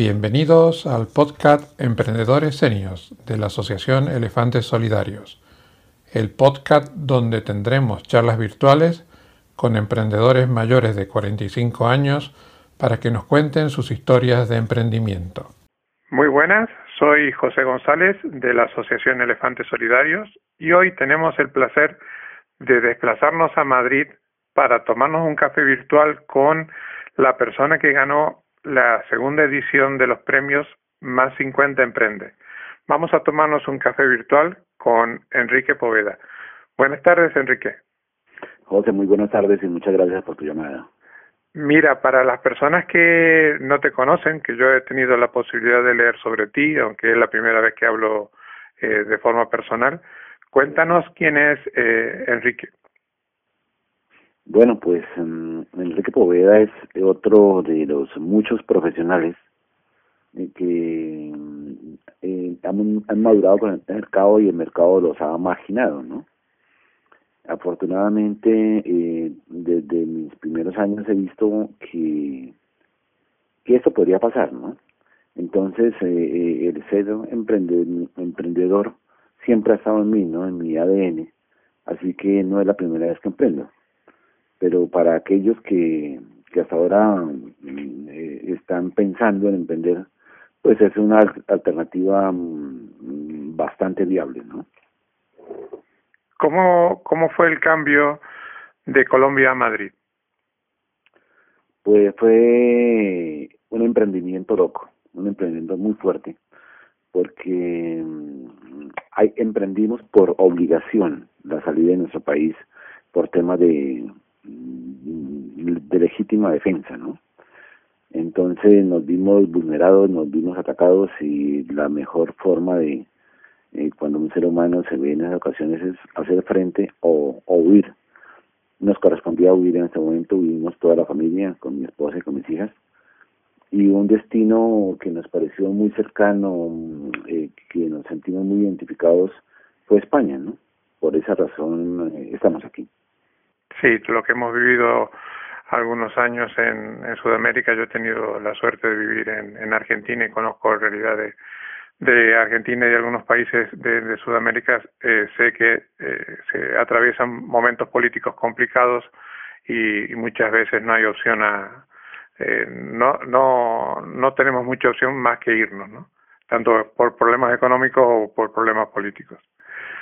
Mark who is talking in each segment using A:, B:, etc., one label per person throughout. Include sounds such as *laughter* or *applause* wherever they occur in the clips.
A: Bienvenidos al podcast Emprendedores Senios de la Asociación Elefantes Solidarios, el podcast donde tendremos charlas virtuales con emprendedores mayores de 45 años para que nos cuenten sus historias de emprendimiento.
B: Muy buenas, soy José González de la Asociación Elefantes Solidarios y hoy tenemos el placer de desplazarnos a Madrid para tomarnos un café virtual con la persona que ganó la segunda edición de los premios Más 50 Emprende. Vamos a tomarnos un café virtual con Enrique Poveda. Buenas tardes, Enrique.
C: José, muy buenas tardes y muchas gracias por tu llamada.
B: Mira, para las personas que no te conocen, que yo he tenido la posibilidad de leer sobre ti, aunque es la primera vez que hablo eh, de forma personal, cuéntanos quién es eh, Enrique.
C: Bueno, pues um, Enrique Poveda es otro de los muchos profesionales eh, que eh, han, madurado con el mercado y el mercado los ha marginado, ¿no? Afortunadamente, eh, desde mis primeros años he visto que, que esto podría pasar, ¿no? Entonces, eh, el ser emprendedor, emprendedor siempre ha estado en mí, ¿no? En mi ADN. Así que no es la primera vez que emprendo pero para aquellos que, que hasta ahora mm, eh, están pensando en emprender, pues es una alternativa mm, bastante viable, ¿no?
B: ¿Cómo, ¿Cómo fue el cambio de Colombia a Madrid?
C: Pues fue un emprendimiento loco, un emprendimiento muy fuerte, porque mm, hay, emprendimos por obligación la salida de nuestro país por temas de de legítima defensa, ¿no? Entonces nos vimos vulnerados, nos vimos atacados y la mejor forma de eh, cuando un ser humano se ve en esas ocasiones es hacer frente o, huir. Nos correspondía huir en ese momento, huimos toda la familia con mi esposa y con mis hijas y un destino que nos pareció muy cercano, eh, que nos sentimos muy identificados, fue España, ¿no? Por esa razón eh, estamos aquí.
B: Sí, lo que hemos vivido algunos años en, en Sudamérica, yo he tenido la suerte de vivir en, en Argentina y conozco realidades de Argentina y de algunos países de, de Sudamérica, eh, sé que eh, se atraviesan momentos políticos complicados y, y, muchas veces no hay opción a eh, no no no tenemos mucha opción más que irnos, ¿no? Tanto por problemas económicos o por problemas políticos.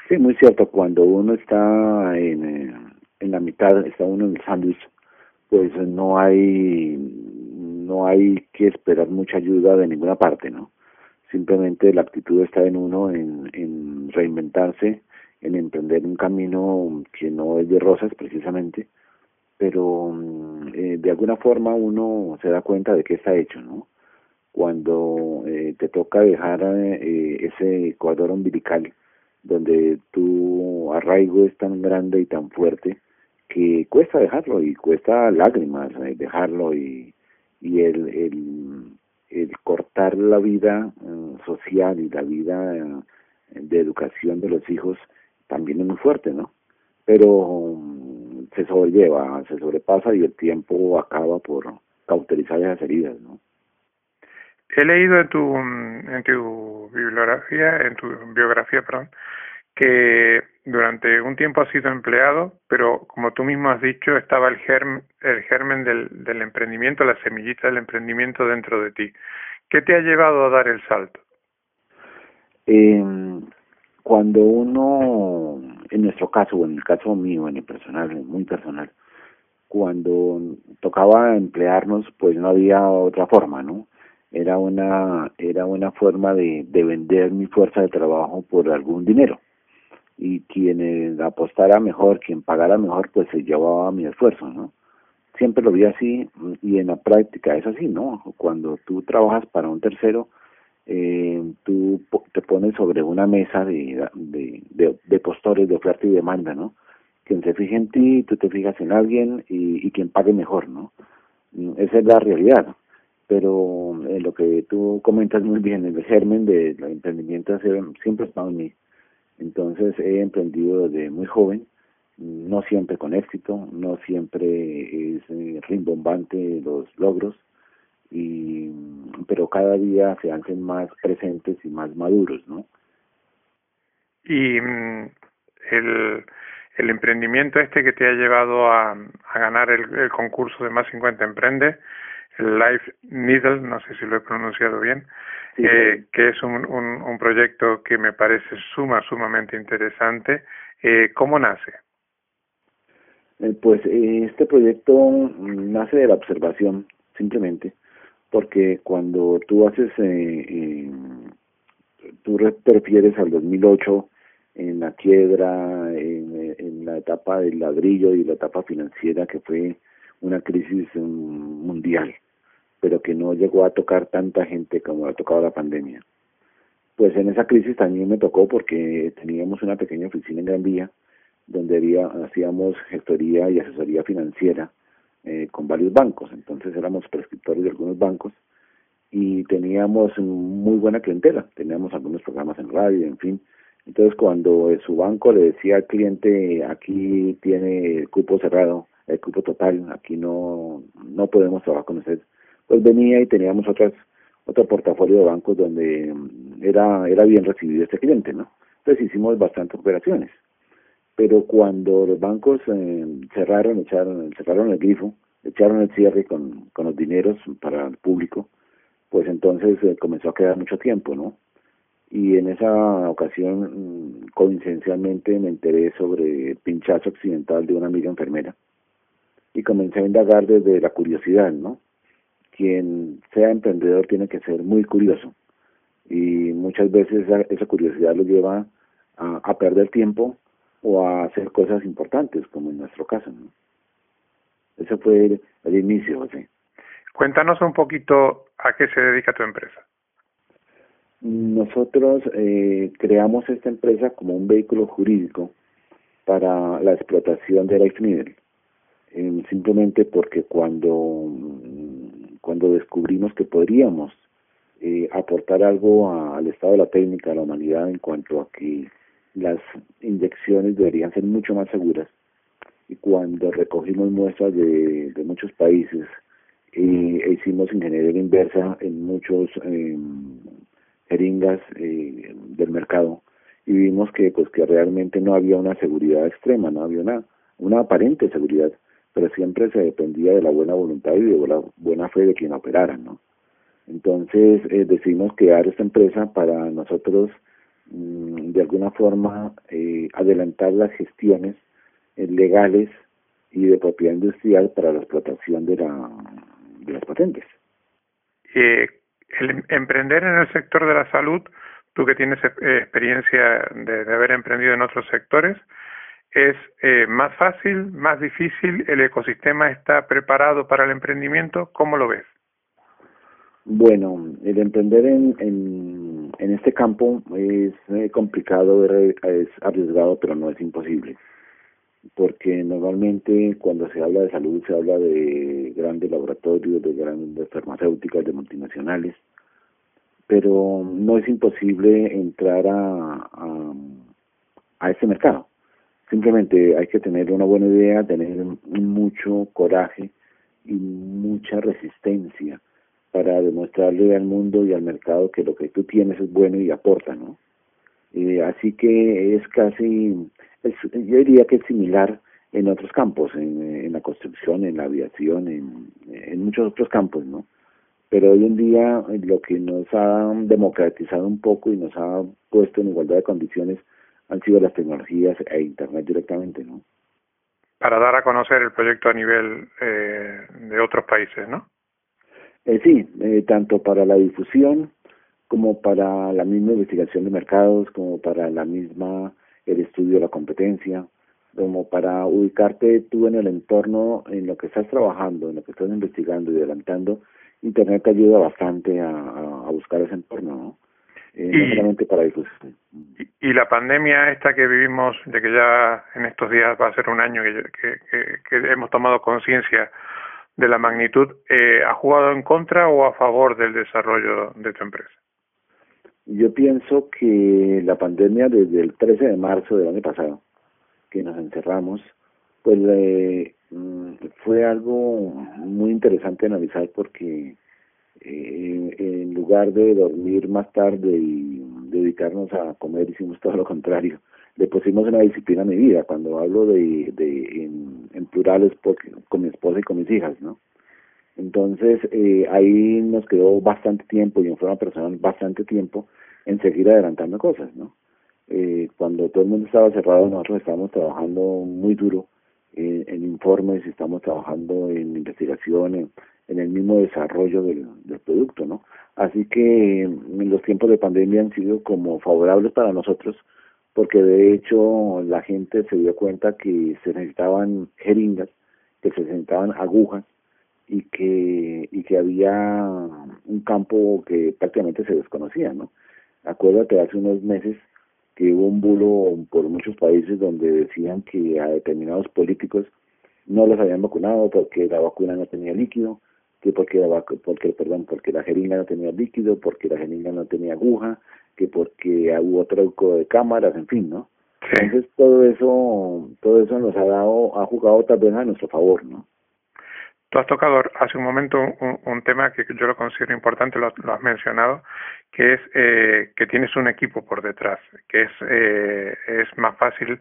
C: Sí, muy cierto. Cuando uno está en eh, en la mitad, está uno en el sándwich, pues no hay, no hay que esperar mucha ayuda de ninguna parte, ¿no? Simplemente la actitud está en uno, en, en reinventarse, en emprender un camino que no es de rosas precisamente, pero eh, de alguna forma uno se da cuenta de que está hecho, ¿no? Cuando eh, te toca dejar eh, ese ecuador umbilical donde tu arraigo es tan grande y tan fuerte que cuesta dejarlo y cuesta lágrimas eh, dejarlo y, y el, el, cortar la vida eh, social y la vida eh, de educación de los hijos también es muy fuerte, ¿no? Pero mm, se sobrelleva, se sobrepasa y el tiempo acaba por cauterizar esas heridas, ¿no?
B: He leído en tu, en tu bibliografía, en tu biografía, perdón, que durante un tiempo ha sido empleado, pero como tú mismo has dicho, estaba el, germ, el germen del, emprendimiento, la semillita del emprendimiento dentro de ti. ¿Qué te ha llevado a dar el salto?
C: Eh, cuando uno, en nuestro caso, o en el caso mío, en el personal, muy personal, cuando tocaba emplearnos, pues no había otra forma, ¿no? Era una, era una forma de vender mi fuerza de trabajo por algún dinero y quien apostara mejor, quien pagara mejor, pues se llevaba mi esfuerzo, ¿no? Siempre lo vi así y en la práctica es así, ¿no? Cuando tú trabajas para un tercero, eh, tú te pones sobre una mesa de, de, de, postores de oferta y demanda, ¿no? Quien se fije en ti, tú te fijas en alguien y, y quien pague mejor, ¿no? Esa es la realidad. Pero eh, lo que tú comentas muy bien, el germen del emprendimiento siempre está en mí entonces he emprendido desde muy joven, no siempre con éxito, no siempre es eh, rimbombante los logros y pero cada día se hacen más presentes y más maduros, ¿no?
B: Y mm, el, el emprendimiento este que te ha llevado a, a ganar el, concurso de Más 50 Emprende, el Life Needle, no sé si lo he pronunciado bien, eh, que es un, un, un, proyecto que me parece suma, sumamente interesante. Eh, ¿Cómo nace?
C: Eh, pues eh, este proyecto nace de la observación, simplemente, porque cuando tú haces, eh, tú refieres al 2008 en la quiebra, en, en, la etapa del ladrillo y la etapa financiera que fue una crisis mundial, pero que no llegó a tocar tanta gente como ha tocado la pandemia. Pues en esa crisis también me tocó porque teníamos una pequeña oficina en Gran Vía donde había, hacíamos gestoría y asesoría financiera eh, con varios bancos, entonces éramos prescriptores de algunos bancos y teníamos muy buena clientela, teníamos algunos programas en radio, en fin, entonces, cuando su banco le decía al cliente, aquí tiene el cupo cerrado, el cupo total, aquí no, no podemos trabajar con usted, pues venía y teníamos otras, otro portafolio de bancos donde era, era bien recibido este cliente, ¿no? Entonces hicimos bastantes operaciones. Pero cuando los bancos eh, cerraron, echaron, cerraron el grifo, echaron el cierre con, con los dineros para el público, pues entonces eh, comenzó a quedar mucho tiempo, ¿no? y en esa ocasión mm, coincidencialmente me enteré sobre el pinchazo accidental de una amiga enfermera y comencé a indagar desde la curiosidad, ¿no? Quien sea emprendedor tiene que ser muy curioso y muchas veces esa, curiosidad lo lleva a, perder tiempo o a hacer cosas importantes, como en nuestro caso, ¿no? Ese fue el, el inicio, José.
B: Cuéntanos un poquito a qué se dedica tu empresa.
C: Nosotros eh, creamos esta empresa como un vehículo jurídico para la explotación de Life Needle, eh, simplemente porque cuando, cuando descubrimos que podríamos eh, aportar algo al estado de la técnica, a la humanidad, en cuanto a que las inyecciones deberían ser mucho más seguras, y cuando recogimos muestras de, muchos países e hicimos ingeniería inversa en muchos em, jeringas eh, del mercado y vimos que pues que realmente no había una seguridad extrema, no había una, una aparente seguridad, pero siempre se dependía de la buena voluntad y de la buena fe de quien operara, ¿no? Entonces eh, decidimos crear esta empresa para nosotros mm, de alguna forma eh, adelantar las gestiones eh, legales y de propiedad industrial para la explotación de, la, de las patentes.
B: Eh, el emprender en el sector de la salud, tú que tienes eh, experiencia de, haber emprendido en otros sectores, ¿es eh, más fácil, más difícil? ¿El ecosistema está preparado para el emprendimiento? ¿Cómo lo ves?
C: Bueno, el emprender en, en, este campo es eh, complicado, es arriesgado, pero no es imposible porque normalmente cuando se habla de salud se habla de grandes laboratorios, de grandes farmacéuticas, de multinacionales, pero no es imposible entrar a, a, a este mercado. Simplemente hay que tener una buena idea, tener mucho coraje y mucha resistencia para demostrarle al mundo y al mercado que lo que tú tienes es bueno y aporta, ¿no? Eh, así que es casi yo diría que es similar en otros campos, en, en la construcción, en la aviación, en, en muchos otros campos, ¿no? Pero hoy en día lo que nos ha democratizado un poco y nos ha puesto en igualdad de condiciones han sido las tecnologías e Internet directamente, ¿no?
B: Para dar a conocer el proyecto a nivel eh, de otros países, ¿no?
C: Eh, sí, eh, tanto para la difusión como para la misma investigación de mercados, como para la misma el estudio de la competencia, como para ubicarte tú en el entorno, en lo que estás trabajando, en lo que estás investigando y adelantando, Internet te ayuda bastante a, a buscar ese entorno, ¿no? Eh, y, solamente para difusión.
B: Y, la pandemia esta que vivimos, de que ya en estos días va a ser un año que, que, que hemos tomado conciencia de la magnitud, eh, ¿ha jugado en contra o a favor del desarrollo de tu empresa?
C: Yo pienso que la pandemia desde el 13 de marzo del año pasado, que nos encerramos, pues eh, fue algo muy interesante analizar porque Eh, en lugar de dormir más tarde y dedicarnos a comer, hicimos todo lo contrario. Le pusimos una disciplina a mi vida. Cuando hablo de, de en, en plurales, porque, con mi esposa y con mis hijas, ¿no? Entonces, eh, ahí nos quedó bastante tiempo y en forma personal bastante tiempo en seguir adelantando cosas, ¿no? Eh, cuando todo el mundo estaba cerrado, nosotros estábamos trabajando muy duro en, en informes, estamos trabajando en investigación, en, el mismo desarrollo del, producto, ¿no? Así que en los tiempos de pandemia han sido como favorables para nosotros, porque de hecho la gente se dio cuenta que se necesitaban jeringas, que se necesitaban agujas, y que y que había un campo que prácticamente se desconocía, ¿no? Acuérdate hace unos meses que hubo un bulo por muchos países donde decían que a determinados políticos no los habían vacunado porque la vacuna no tenía líquido, que porque la porque perdón, porque la jeringa no tenía líquido, porque la jeringa no tenía aguja, que porque hubo truco de cámaras, en fin, ¿no? Entonces todo eso todo eso nos ha dado ha jugado tal vez a nuestro favor, ¿no?
B: Tú has tocado hace un momento un, tema que yo lo considero importante, lo, has mencionado, que es eh, que tienes un equipo por detrás, que es, eh, es más fácil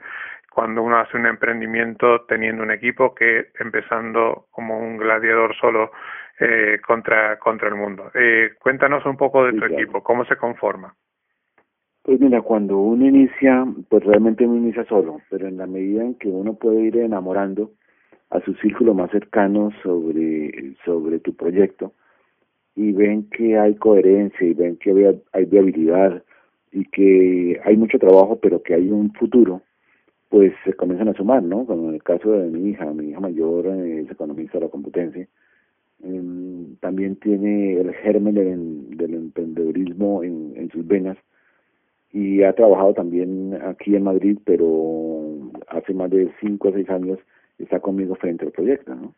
B: cuando uno hace un emprendimiento teniendo un equipo que empezando como un gladiador solo eh, contra, contra el mundo. Eh, cuéntanos un poco de tu equipo, cómo se conforma.
C: Pues mira, cuando uno inicia, pues realmente uno inicia solo, pero en la medida en que uno puede ir enamorando, a su círculo más cercano sobre, sobre tu proyecto y ven que hay coherencia y ven que hay viabilidad y que hay mucho trabajo pero que hay un futuro, pues se comienzan a sumar, ¿no? Como en el caso de mi hija, mi hija mayor es economista de la Complutense, eh, también tiene el germen del, del emprendedurismo en, sus venas y ha trabajado también aquí en Madrid, pero hace más de cinco o seis años está conmigo frente al proyecto, ¿no?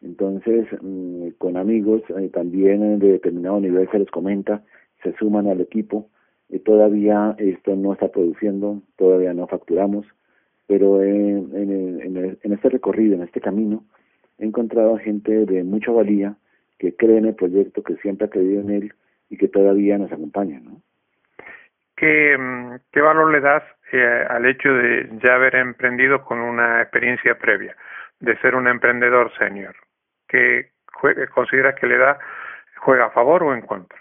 C: Entonces, mm, con amigos eh, también de determinado nivel se les comenta, se suman al equipo, y todavía esto no está produciendo, todavía no facturamos, pero en, en, en, este recorrido, en este camino, he encontrado gente de mucha valía que cree en el proyecto, que siempre ha creído en él y que todavía nos acompaña, ¿no?
B: ¿Qué, qué valor le das eh, al hecho de ya haber emprendido con una experiencia previa, de ser un emprendedor senior? ¿Qué consideras que le da, juega a favor o en contra?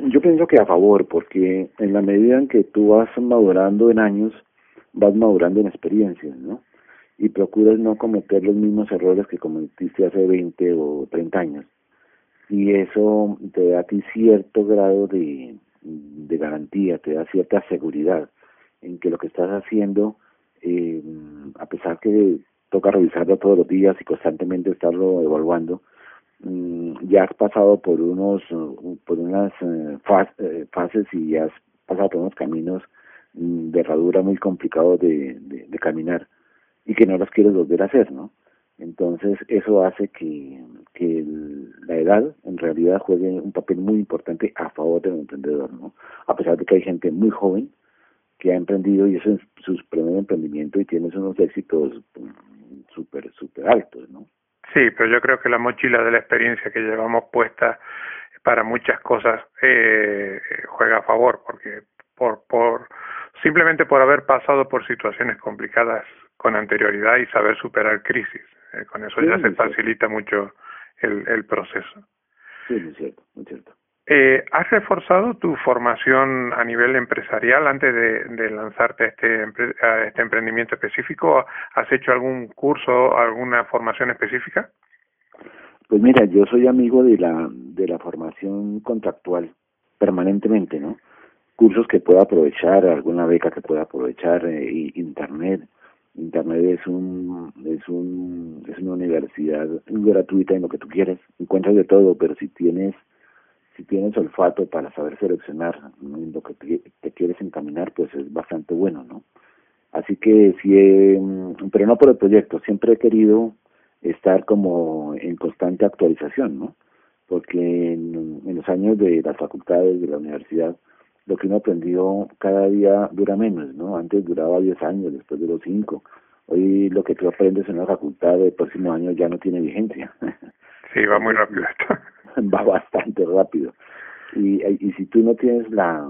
C: Yo pienso que a favor, porque en la medida en que tú vas madurando en años, vas madurando en experiencias, ¿no? Y procuras no cometer los mismos errores que cometiste hace 20 o 30 años. Y eso te da a ti cierto grado de, de garantía, te da cierta seguridad en que lo que estás haciendo, eh, a pesar que toca revisarlo todos los días y constantemente estarlo evaluando, mm, ya has pasado por unos por unas eh, eh, fases y has pasado por unos caminos mm, de herradura muy complicados de, de caminar y que no los quieres volver a hacer, ¿no? Entonces eso hace que, que la edad en realidad juegue un papel muy importante a favor del emprendedor, ¿no? A pesar de que hay gente muy joven que ha emprendido y eso es su primer emprendimiento y tiene unos éxitos mm, súper, súper altos, ¿no?
B: Sí, pero yo creo que la mochila de la experiencia que llevamos puesta para muchas cosas eh, juega a favor, porque por, por simplemente por haber pasado por situaciones complicadas con anterioridad y saber superar crisis. Eh, con eso ya se facilita mucho el, el proceso.
C: Sí, muy cierto, muy cierto.
B: Eh, ¿Has reforzado tu formación a nivel empresarial antes de, de lanzarte a este, a este emprendimiento específico? ¿Has hecho algún curso, alguna formación específica?
C: Pues mira, yo soy amigo de la, de la formación contractual permanentemente, ¿no? Cursos que pueda aprovechar, alguna beca que pueda aprovechar, eh, internet, Internet es un es un es una universidad gratuita en lo que tú quieres, encuentras de todo, pero si tienes si tienes olfato para saber seleccionar en lo que te, quieres encaminar, pues es bastante bueno, ¿no? Así que sí, pero no por el proyecto, siempre he querido estar como en constante actualización, ¿no? Porque en, en los años de las facultades de la universidad lo que uno aprendió cada día dura menos, ¿no? Antes duraba 10 años, después de los 5. Hoy lo que tú aprendes en la facultad del próximo año ya no tiene vigencia. *laughs*
B: Sí, va muy rápido esto. *laughs*
C: va bastante rápido. Y, y si tú no tienes la,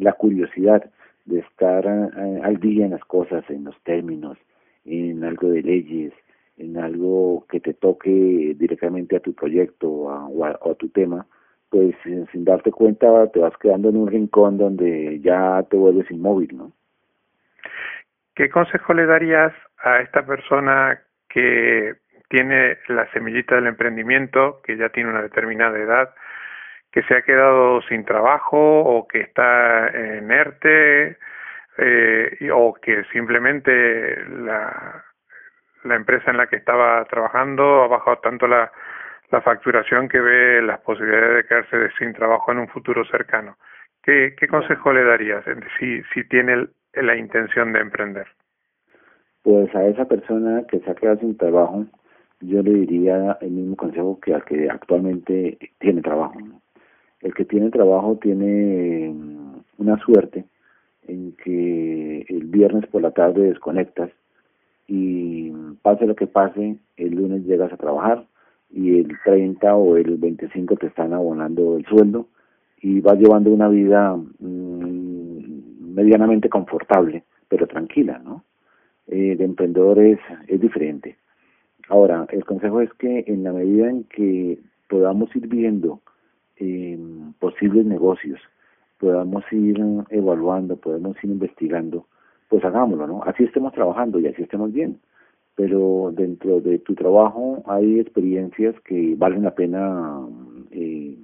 C: la curiosidad de estar eh, al día en las cosas, en los términos, en algo de leyes, en algo que te toque directamente a tu proyecto o a, tu tema, pues sin, darte cuenta te vas quedando en un rincón donde ya te vuelves inmóvil, ¿no?
B: ¿Qué consejo le darías a esta persona que tiene la semillita del emprendimiento, que ya tiene una determinada edad, que se ha quedado sin trabajo o que está en ERTE eh, o que simplemente la, la empresa en la que estaba trabajando ha bajado tanto la, la facturación que ve las posibilidades de quedarse sin trabajo en un futuro cercano. ¿Qué, qué consejo le darías si, si tiene la intención de emprender?
C: Pues a esa persona que se ha quedado sin trabajo, yo le diría el mismo consejo que al que actualmente tiene trabajo. El que tiene trabajo tiene mm, una suerte en que el viernes por la tarde desconectas y pase lo que pase, el lunes llegas a trabajar y el 30 o el 25 te están abonando el sueldo y vas llevando una vida mm, medianamente confortable, pero tranquila, ¿no? Eh, de emprendedores es diferente. Ahora, el consejo es que en la medida en que podamos ir viendo eh, posibles negocios, podamos ir evaluando, podemos ir investigando, pues hagámoslo, ¿no? Así estemos trabajando y así estemos bien. Pero dentro de tu trabajo hay experiencias que valen la pena eh,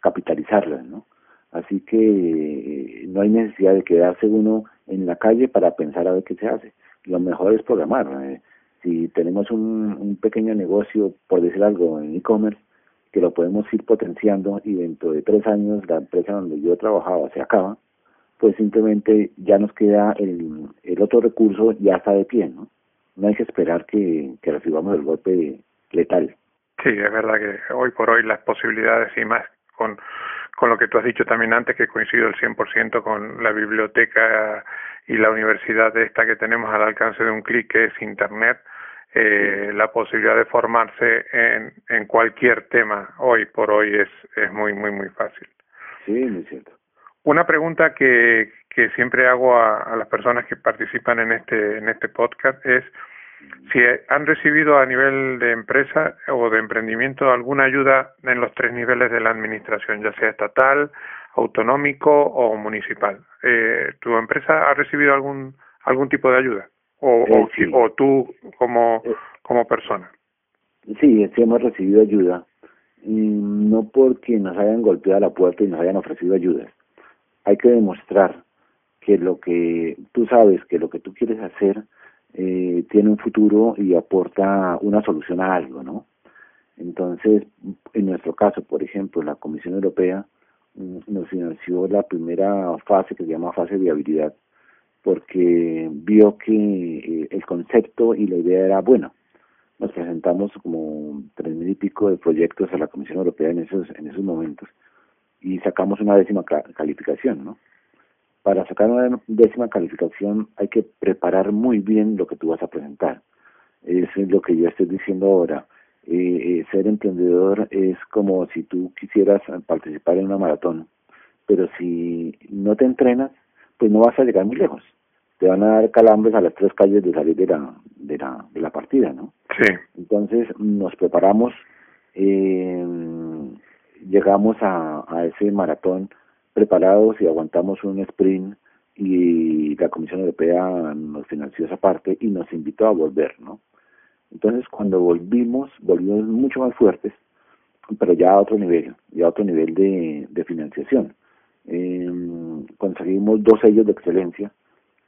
C: capitalizarlas, ¿no? Así que eh, no hay necesidad de quedarse uno en la calle para pensar a ver qué se hace. Lo mejor es programar. ¿eh? si tenemos un, pequeño negocio, por decir algo, en e-commerce, que lo podemos ir potenciando y dentro de tres años la empresa donde yo trabajaba se acaba, pues simplemente ya nos queda el, el otro recurso, ya está de pie, ¿no? No hay que esperar que, que recibamos el golpe letal.
B: Sí, es verdad que hoy por hoy las posibilidades y más con, con lo que tú has dicho también antes, que coincido el 100% con la biblioteca y la universidad esta que tenemos al alcance de un clic, que es Internet, eh, la posibilidad de formarse en, en cualquier tema hoy por hoy es, es muy, muy, muy fácil.
C: Sí, muy cierto.
B: Una pregunta que, que siempre hago a, a, las personas que participan en este, en este podcast es si han recibido a nivel de empresa o de emprendimiento alguna ayuda en los tres niveles de la administración, ya sea estatal, autonómico o municipal. Eh, ¿Tu empresa ha recibido algún algún tipo de ayuda? ¿O, o, eh, tú como, eh. como persona?
C: Sí, sí hemos recibido ayuda. no porque nos hayan golpeado la puerta y nos hayan ofrecido ayuda. Hay que demostrar que lo que tú sabes, que lo que tú quieres hacer eh, tiene un futuro y aporta una solución a algo, ¿no? Entonces, en nuestro caso, por ejemplo, la Comisión Europea nos financió la primera fase que se llama fase de viabilidad porque vio que eh, el concepto y la idea era buena. Nos presentamos como tres mil y pico de proyectos a la Comisión Europea en esos en esos momentos y sacamos una décima calificación, ¿no? Para sacar una décima calificación hay que preparar muy bien lo que tú vas a presentar. Eso es lo que yo estoy diciendo ahora eh, ser emprendedor es como si tú quisieras participar en una maratón, pero si no te entrenas, pues no vas a llegar muy lejos. Te van a dar calambres a las tres calles de salir de la, de la, de la partida, ¿no?
B: Sí.
C: Entonces nos preparamos, eh, llegamos a, a ese maratón preparados y aguantamos un sprint y la Comisión Europea nos financió esa parte y nos invitó a volver, ¿no? Entonces, cuando volvimos, volvimos mucho más fuertes, pero ya a otro nivel, ya a otro nivel de, de financiación. Eh, conseguimos dos sellos de excelencia,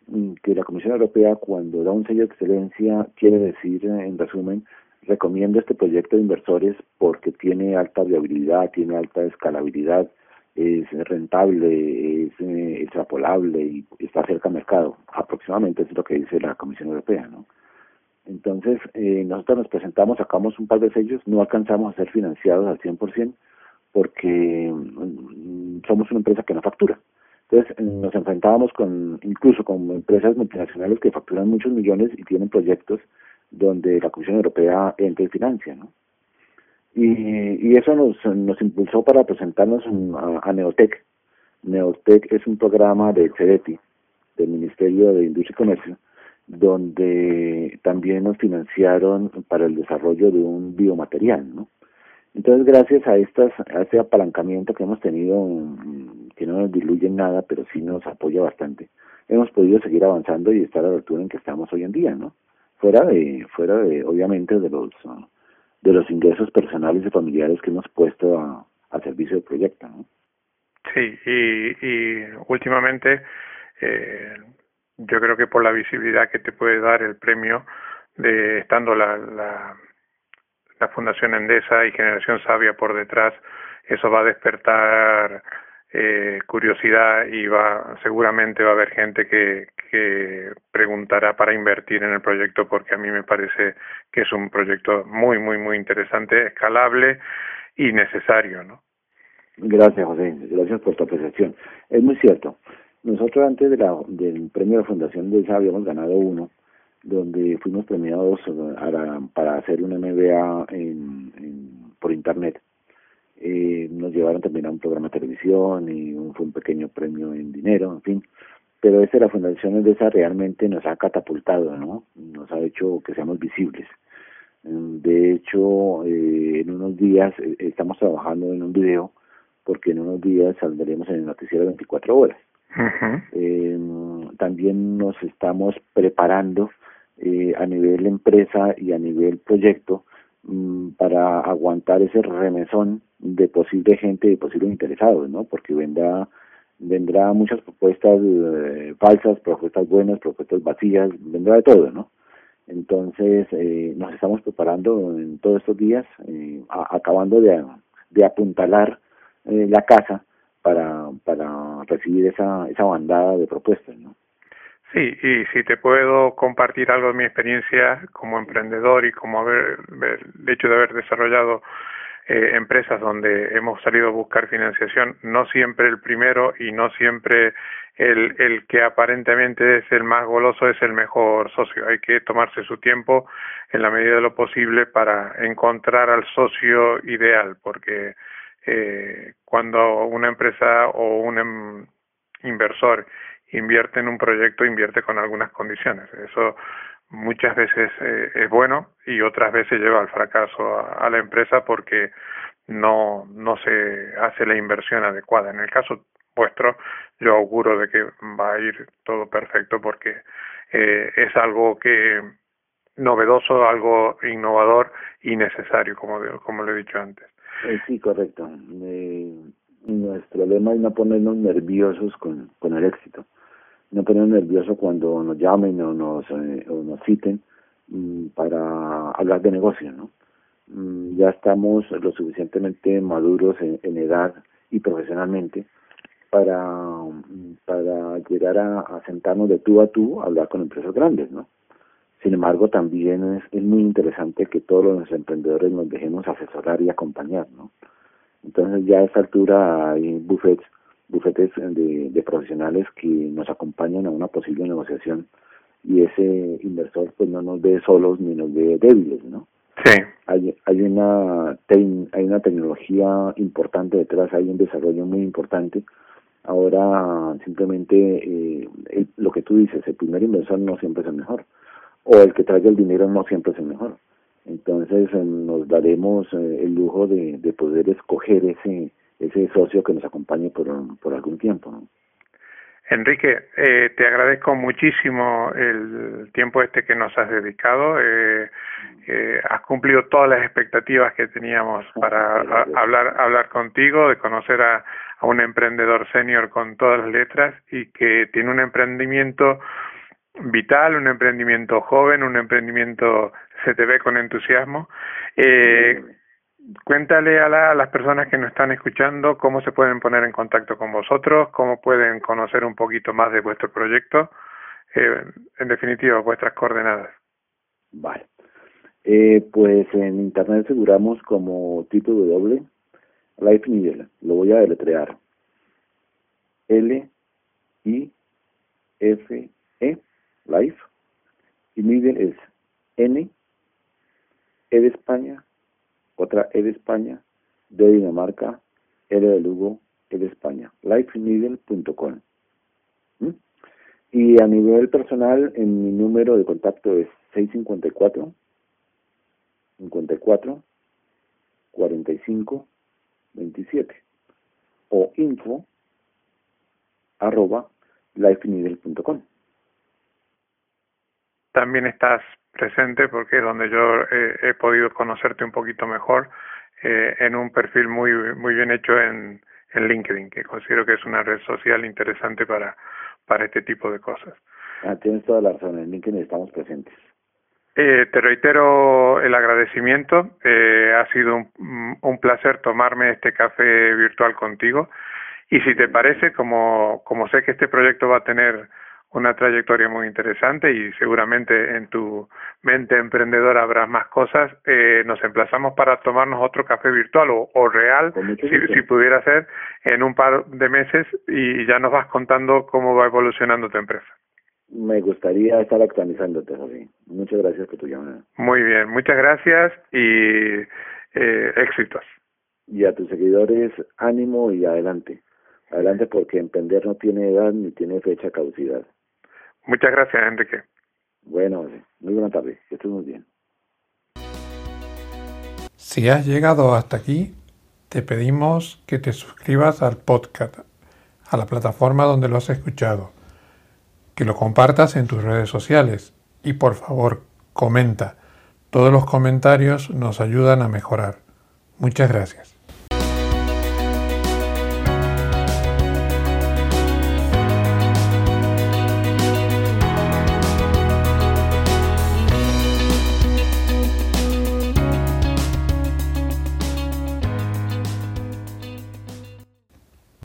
C: mm, que la Comisión Europea cuando da un sello de excelencia quiere decir, en resumen, recomienda este proyecto de inversores porque tiene alta viabilidad, tiene alta escalabilidad, es rentable, es eh, extrapolable y está cerca al mercado. Aproximadamente es lo que dice la Comisión Europea, ¿no? Entonces, eh, nosotros nos presentamos, sacamos un par de sellos, no alcanzamos a ser financiados al 100% porque mm, somos una empresa que no factura. Entonces, nos enfrentábamos con, incluso con empresas multinacionales que facturan muchos millones y tienen proyectos donde la Comisión Europea entra y financia, ¿no? Y, y eso nos, nos impulsó para presentarnos a, Neotec. Neotec es un programa de CEDETI, del Ministerio de Industria y Comercio, donde también nos financiaron para el desarrollo de un biomaterial, ¿no? Entonces, gracias a estas a este apalancamiento que hemos tenido, mm, que no nos diluye en nada, pero sí nos apoya bastante, hemos podido seguir avanzando y estar a la altura en que estamos hoy en día, ¿no? Fuera de, fuera de, obviamente, de los de los ingresos personales y familiares que hemos puesto a, servicio del proyecto, ¿no?
B: Sí, y, y últimamente eh, yo creo que por la visibilidad que te puede dar el premio de estando la, la, la Fundación Endesa y Generación Sabia por detrás, eso va a despertar eh, curiosidad y va seguramente va a haber gente que, que preguntará para invertir en el proyecto porque a mí me parece que es un proyecto muy muy muy interesante escalable y necesario no
C: gracias José. Gracias por tu apreciación. Es muy cierto. Nosotros antes de la, del premio de Fundación de habíamos ganado uno donde fuimos premiados para, para hacer un MBA en, por internet eh, nos llevaron también a un programa de televisión y un, fue un pequeño premio en dinero, en fin. Pero esta la Fundación de esa realmente nos ha catapultado, ¿no? Nos ha hecho que seamos visibles. De hecho, eh, en unos días eh, estamos trabajando en un video porque en unos días saldremos en el noticiero 24 horas. eh, también nos estamos preparando eh, a nivel empresa y a nivel proyecto Mm, para aguantar ese remesón de posible gente, de posibles interesados, ¿no? Porque vendrá vendrá muchas propuestas eh, falsas, propuestas buenas, propuestas vacías, vendrá de todo, ¿no? Entonces, eh, nos estamos preparando en todos estos días, eh, acabando de, de apuntalar eh, la casa para, para recibir esa, esa bandada de propuestas, ¿no?
B: Sí, y si te puedo compartir algo de mi experiencia como emprendedor y como haber, el hecho de haber desarrollado eh, empresas donde hemos salido a buscar financiación, no siempre el primero y no siempre el, el que aparentemente es el más goloso es el mejor socio. Hay que tomarse su tiempo en la medida de lo posible para encontrar al socio ideal, porque eh, cuando una empresa o un em, inversor invierte en un proyecto, invierte con algunas condiciones. Eso muchas veces eh, es bueno y otras veces lleva al fracaso a, la empresa porque no, no se hace la inversión adecuada. En el caso vuestro, yo auguro de que va a ir todo perfecto porque eh, es algo que novedoso, algo innovador y necesario, como, como lo he dicho antes.
C: Eh, sí, correcto. nuestro lema es no ponernos nerviosos con, con el éxito no ponernos nerviosos cuando nos llamen o nos, eh, o nos citen mm, para hablar de negocio, ¿no? Mm, ya estamos lo suficientemente maduros en, edad y profesionalmente para, mm, para llegar a, sentarnos de tú a tú a hablar con empresas grandes, ¿no? Sin embargo, también es, es muy interesante que todos los emprendedores nos dejemos asesorar y acompañar, ¿no? Entonces ya a esta altura hay buffets bufetes de, de profesionales que nos acompañan a una posible negociación y ese inversor pues no nos ve solos ni nos ve débiles, ¿no?
B: Sí.
C: Hay, hay una hay una tecnología importante detrás, hay un desarrollo muy importante. Ahora simplemente eh, lo que tú dices, el primer inversor no siempre es el mejor o el que trae el dinero no siempre es el mejor. Entonces eh, nos daremos eh, el lujo de, de poder escoger ese ese socio que nos acompañe por, por algún tiempo. ¿no?
B: Enrique, eh, te agradezco muchísimo el tiempo este que nos has dedicado. Eh, eh, has cumplido todas las expectativas que teníamos para hablar hablar contigo, de conocer a, a un emprendedor senior con todas las letras y que tiene un emprendimiento vital, un emprendimiento joven, un emprendimiento se te ve con entusiasmo. Eh, cuéntale a, las personas que nos están escuchando cómo se pueden poner en contacto con vosotros, cómo pueden conocer un poquito más de vuestro proyecto, eh, en definitiva, vuestras coordenadas.
C: Vale. Eh, pues en internet aseguramos como www Life Middle, lo voy a deletrear. L I F E Life y Middle es N E de España otra E de España, de Dinamarca, L de Lugo, E de España, lifeneedle.com. ¿Mm? Y a nivel personal, en mi número de contacto es 654 54 45 27 o info arroba lifeneedle.com.
B: También estás presente porque es donde yo he podido conocerte un poquito mejor eh, en un perfil muy muy bien hecho en, en LinkedIn, que considero que es una red social interesante para, para este tipo de cosas.
C: Ah, tienes toda la razón, en LinkedIn estamos presentes.
B: Eh, te reitero el agradecimiento. Eh, ha sido un, un, placer tomarme este café virtual contigo. Y si te parece, como, como sé que este proyecto va a tener una trayectoria muy interesante y seguramente en tu mente emprendedora habrá más cosas. Eh, nos emplazamos para tomarnos otro café virtual o, real, si, si, pudiera ser, en un par de meses y ya nos vas contando cómo va evolucionando tu empresa.
C: Me gustaría estar actualizándote, José. Muchas gracias por tu llamada.
B: Muy bien, muchas gracias y eh, éxitos.
C: Y a tus seguidores, ánimo y adelante. Adelante porque emprender no tiene edad ni tiene fecha caducidad.
B: Muchas gracias, Enrique.
C: Bueno, muy buena tarde. Que estés muy bien.
A: Si has llegado hasta aquí, te pedimos que te suscribas al podcast, a la plataforma donde lo has escuchado, que lo compartas en tus redes sociales y por favor, comenta. Todos los comentarios nos ayudan a mejorar. Muchas gracias.